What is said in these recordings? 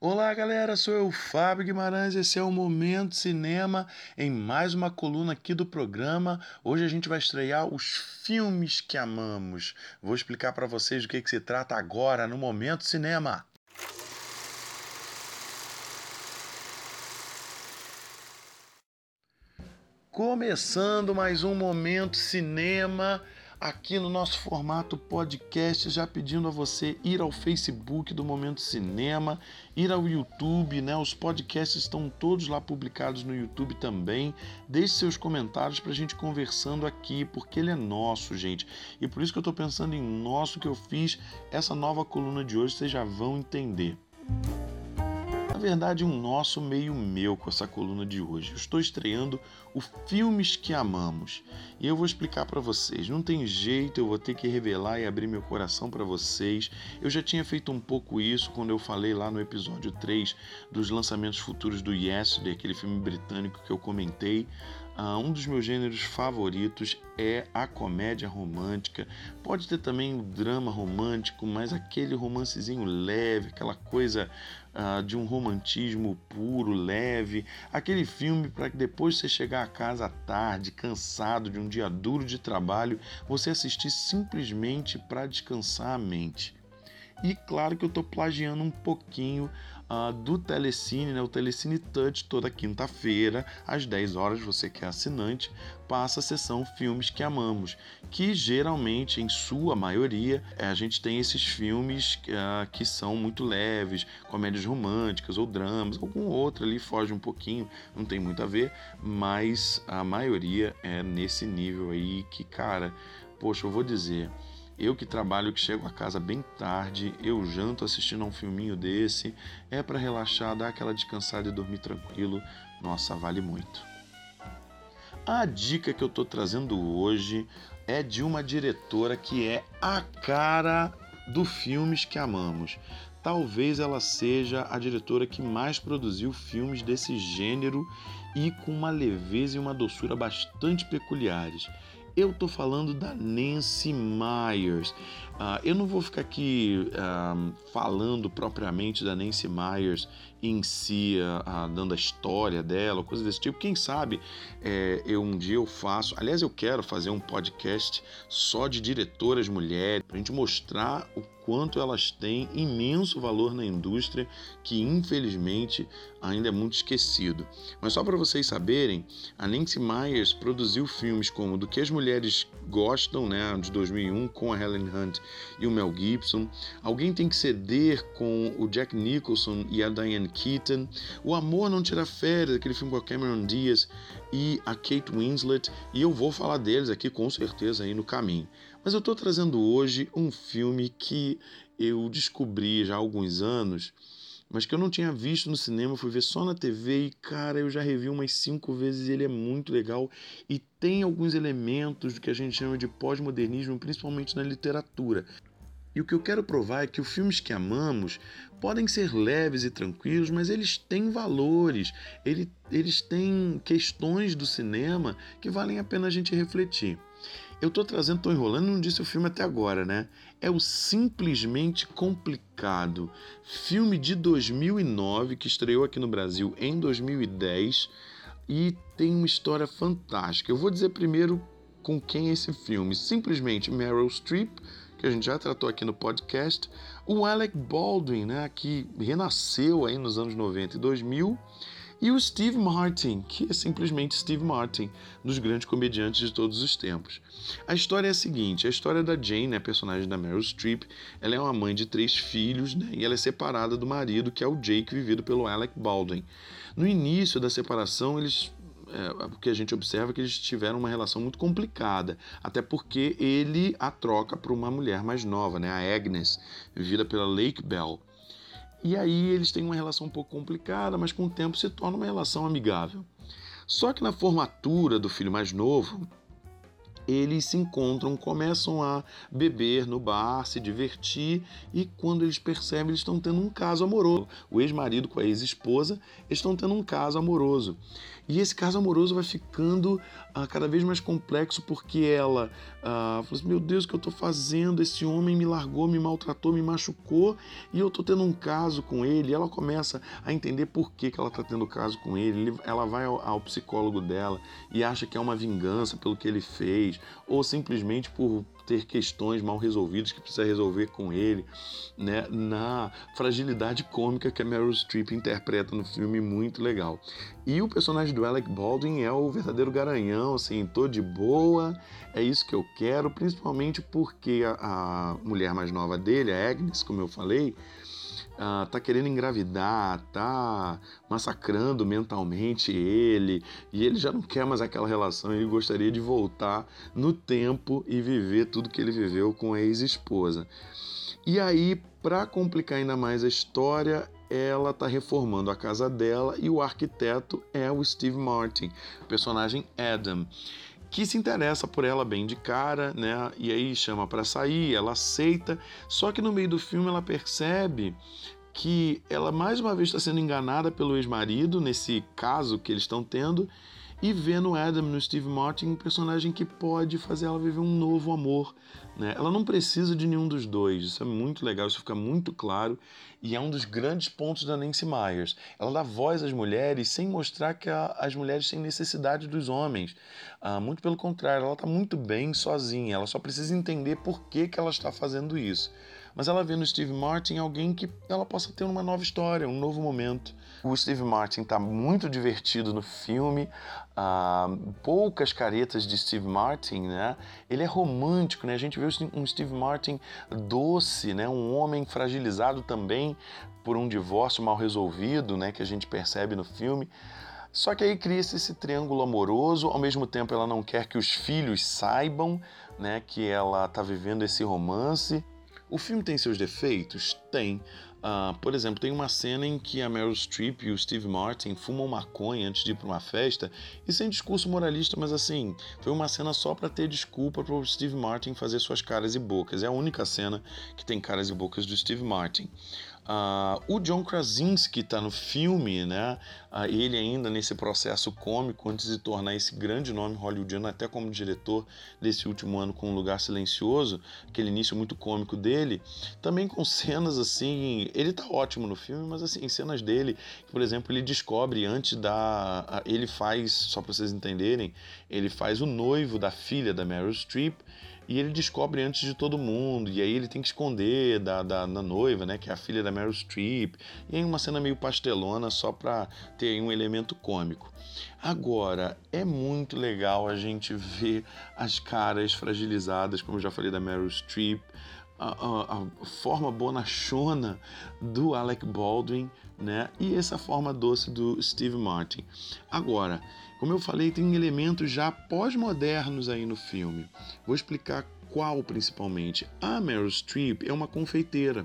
Olá, galera, sou eu, Fábio Guimarães. Esse é o Momento Cinema em mais uma coluna aqui do programa. Hoje a gente vai estrear os filmes que amamos. Vou explicar para vocês do que, que se trata agora no Momento Cinema. Começando mais um Momento Cinema aqui no nosso formato podcast, já pedindo a você ir ao Facebook do Momento Cinema, ir ao YouTube, né? Os podcasts estão todos lá publicados no YouTube também. Deixe seus comentários para a gente conversando aqui, porque ele é nosso, gente. E por isso que eu estou pensando em nosso que eu fiz essa nova coluna de hoje, vocês já vão entender verdade, um nosso meio meu com essa coluna de hoje. Eu estou estreando o Filmes que Amamos e eu vou explicar para vocês. Não tem jeito, eu vou ter que revelar e abrir meu coração para vocês. Eu já tinha feito um pouco isso quando eu falei lá no episódio 3 dos lançamentos futuros do Yesterday, aquele filme britânico que eu comentei. Uh, um dos meus gêneros favoritos é a comédia romântica. Pode ter também o drama romântico, mas aquele romancezinho leve, aquela coisa uh, de um romantismo puro, leve. Aquele filme para que depois você chegar a casa à tarde, cansado de um dia duro de trabalho, você assistir simplesmente para descansar a mente. E claro que eu estou plagiando um pouquinho uh, do Telecine, né? o Telecine Touch, toda quinta-feira, às 10 horas, você que é assinante, passa a sessão Filmes que Amamos, que geralmente, em sua maioria, eh, a gente tem esses filmes uh, que são muito leves, comédias românticas ou dramas, algum outro ali foge um pouquinho, não tem muito a ver, mas a maioria é nesse nível aí que, cara, poxa, eu vou dizer eu que trabalho, que chego a casa bem tarde, eu janto assistindo a um filminho desse, é para relaxar, dar aquela descansada e dormir tranquilo. Nossa, vale muito. A dica que eu estou trazendo hoje é de uma diretora que é a cara do filmes que amamos. Talvez ela seja a diretora que mais produziu filmes desse gênero e com uma leveza e uma doçura bastante peculiares. Eu tô falando da Nancy Myers. Uh, eu não vou ficar aqui uh, falando propriamente da Nancy Myers em si, uh, dando a história dela, coisa desse tipo. Quem sabe é, eu um dia eu faço. Aliás, eu quero fazer um podcast só de diretoras mulheres, para a gente mostrar o quanto elas têm imenso valor na indústria que infelizmente ainda é muito esquecido. Mas só para vocês saberem, a Nancy Myers produziu filmes como Do que as mulheres gostam, né, de 2001 com a Helen Hunt e o Mel Gibson. Alguém tem que ceder com o Jack Nicholson e a Diane Keaton. O Amor não tira férias, aquele filme com a Cameron Diaz e a Kate Winslet, e eu vou falar deles aqui com certeza aí no caminho. Mas eu estou trazendo hoje um filme que eu descobri já há alguns anos, mas que eu não tinha visto no cinema, fui ver só na TV e, cara, eu já revi umas cinco vezes e ele é muito legal e tem alguns elementos do que a gente chama de pós-modernismo, principalmente na literatura. E o que eu quero provar é que os filmes que amamos podem ser leves e tranquilos, mas eles têm valores, eles têm questões do cinema que valem a pena a gente refletir. Eu tô trazendo, tô enrolando, não disse o filme até agora, né? É o Simplesmente Complicado, filme de 2009 que estreou aqui no Brasil em 2010 e tem uma história fantástica. Eu vou dizer primeiro com quem é esse filme. Simplesmente Meryl Streep, que a gente já tratou aqui no podcast, o Alec Baldwin, né, que renasceu aí nos anos 90 e 2000 e o Steve Martin, que é simplesmente Steve Martin, dos grandes comediantes de todos os tempos. A história é a seguinte: a história da Jane, né, personagem da Meryl Streep, ela é uma mãe de três filhos né, e ela é separada do marido, que é o Jake, vivido pelo Alec Baldwin. No início da separação, eles é, o que a gente observa é que eles tiveram uma relação muito complicada, até porque ele a troca para uma mulher mais nova, né, a Agnes, vivida pela Lake Bell. E aí eles têm uma relação um pouco complicada, mas com o tempo se torna uma relação amigável. Só que na formatura do filho mais novo, eles se encontram, começam a beber no bar, se divertir e quando eles percebem, eles estão tendo um caso amoroso. O ex-marido com a ex-esposa estão tendo um caso amoroso. E esse caso amoroso vai ficando ah, cada vez mais complexo porque ela ah, assim, meu Deus, o que eu estou fazendo? Esse homem me largou, me maltratou, me machucou e eu estou tendo um caso com ele. E ela começa a entender por que, que ela está tendo caso com ele. Ela vai ao, ao psicólogo dela e acha que é uma vingança pelo que ele fez ou simplesmente por ter questões mal resolvidas que precisa resolver com ele, né? Na fragilidade cômica que a Meryl Streep interpreta no filme, muito legal. E o personagem do Alec Baldwin é o verdadeiro garanhão, assim, tô de boa, é isso que eu quero, principalmente porque a, a mulher mais nova dele, a Agnes, como eu falei, uh, tá querendo engravidar, tá massacrando mentalmente ele, e ele já não quer mais aquela relação, ele gostaria de voltar no tempo e viver tudo que ele viveu com a ex-esposa. E aí, para complicar ainda mais a história, ela está reformando a casa dela e o arquiteto é o Steve Martin, personagem Adam que se interessa por ela bem de cara, né? E aí chama para sair, ela aceita. Só que no meio do filme ela percebe que ela mais uma vez está sendo enganada pelo ex-marido nesse caso que eles estão tendo e vê no Adam, no Steve Martin, um personagem que pode fazer ela viver um novo amor. Né? Ela não precisa de nenhum dos dois, isso é muito legal, isso fica muito claro e é um dos grandes pontos da Nancy Myers. Ela dá voz às mulheres sem mostrar que a, as mulheres têm necessidade dos homens. Ah, muito pelo contrário, ela está muito bem sozinha, ela só precisa entender por que, que ela está fazendo isso mas ela vê no Steve Martin alguém que ela possa ter uma nova história, um novo momento. O Steve Martin está muito divertido no filme, uh, poucas caretas de Steve Martin, né? Ele é romântico, né? A gente vê um Steve Martin doce, né? Um homem fragilizado também por um divórcio mal resolvido, né? Que a gente percebe no filme. Só que aí cria-se esse triângulo amoroso, ao mesmo tempo ela não quer que os filhos saibam né, que ela está vivendo esse romance. O filme tem seus defeitos? Tem. Uh, por exemplo, tem uma cena em que a Meryl Streep e o Steve Martin fumam maconha antes de ir para uma festa, e sem discurso moralista, mas assim, foi uma cena só para ter desculpa para o Steve Martin fazer suas caras e bocas. É a única cena que tem caras e bocas do Steve Martin. Uh, o John Krasinski está no filme, né? Uh, ele ainda nesse processo cômico antes de tornar esse grande nome hollywoodiano, até como diretor desse último ano com Um Lugar Silencioso, aquele início muito cômico dele, também com cenas assim, ele tá ótimo no filme, mas assim, cenas dele, por exemplo, ele descobre antes da, ele faz, só para vocês entenderem, ele faz o noivo da filha da Meryl Streep e ele descobre antes de todo mundo, e aí ele tem que esconder da, da, da noiva, né, que é a filha da Meryl Streep, e aí uma cena meio pastelona só para ter um elemento cômico. Agora, é muito legal a gente ver as caras fragilizadas, como eu já falei da Meryl Streep, a, a, a, forma bonachona do Alec Baldwin, né? E essa forma doce do Steve Martin. Agora, como eu falei, tem elementos já pós-modernos aí no filme. Vou explicar qual principalmente. A Meryl Streep é uma confeiteira.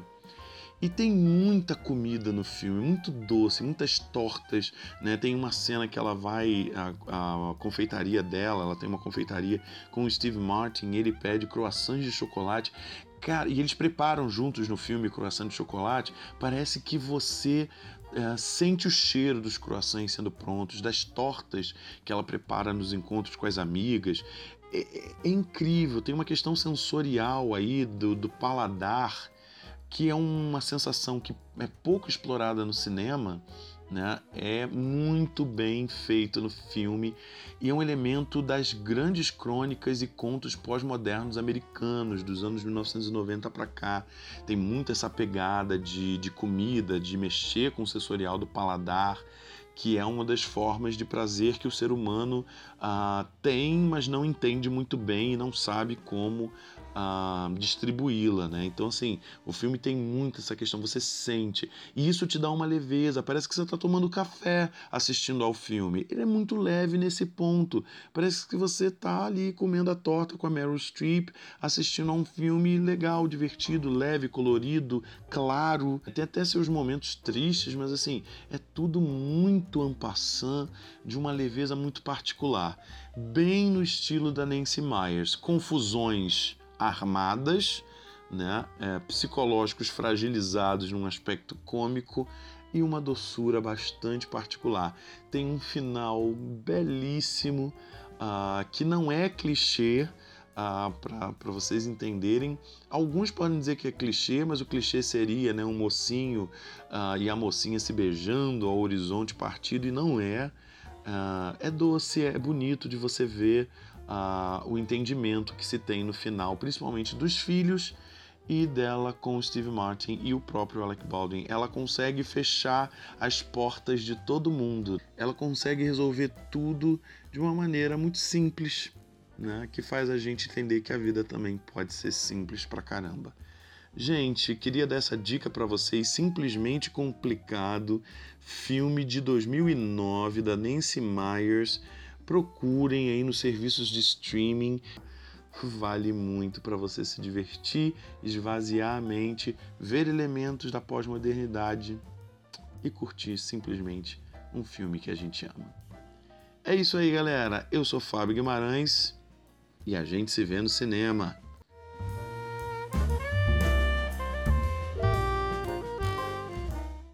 E tem muita comida no filme, muito doce, muitas tortas, né? Tem uma cena que ela vai a, a confeitaria dela, ela tem uma confeitaria com o Steve Martin, ele pede croissants de chocolate. Cara, e eles preparam juntos no filme croissant de chocolate. Parece que você é, sente o cheiro dos croissants sendo prontos, das tortas que ela prepara nos encontros com as amigas. É, é, é incrível, tem uma questão sensorial aí do, do paladar que é uma sensação que é pouco explorada no cinema né, é muito bem feito no filme e é um elemento das grandes crônicas e contos pós-modernos americanos dos anos 1990 para cá. Tem muito essa pegada de, de comida, de mexer com o sensorial do paladar, que é uma das formas de prazer que o ser humano ah, tem, mas não entende muito bem e não sabe como uh, distribuí-la, né? Então, assim, o filme tem muito essa questão, você sente. E isso te dá uma leveza, parece que você está tomando café assistindo ao filme. Ele é muito leve nesse ponto. Parece que você está ali comendo a torta com a Meryl Streep, assistindo a um filme legal, divertido, leve, colorido, claro. Tem até seus momentos tristes, mas assim, é tudo muito ampassant, de uma leveza muito particular. Bem no estilo da Nancy Myers. Confusões armadas, né? É, psicológicos fragilizados num aspecto cômico e uma doçura bastante particular. Tem um final belíssimo uh, que não é clichê. Uh, para vocês entenderem, alguns podem dizer que é clichê, mas o clichê seria né, um mocinho uh, e a mocinha se beijando ao horizonte partido, e não é. é doce, é bonito de você ver o entendimento que se tem no final, principalmente dos filhos e dela com o Steve Martin e o próprio Alec Baldwin. Ela consegue fechar as portas de todo mundo. Ela consegue resolver tudo de uma maneira muito simples, né? Que faz a gente entender que a vida também pode ser simples pra caramba. Gente, queria dar essa dica para vocês, simplesmente complicado, filme de 2009 da Nancy Myers procurem aí nos serviços de streaming. Vale muito para você se divertir, esvaziar a mente, ver elementos da pós-modernidade e curtir simplesmente um filme que a gente ama. É isso aí, galera. Eu sou Fábio Guimarães e a gente se vê no cinema.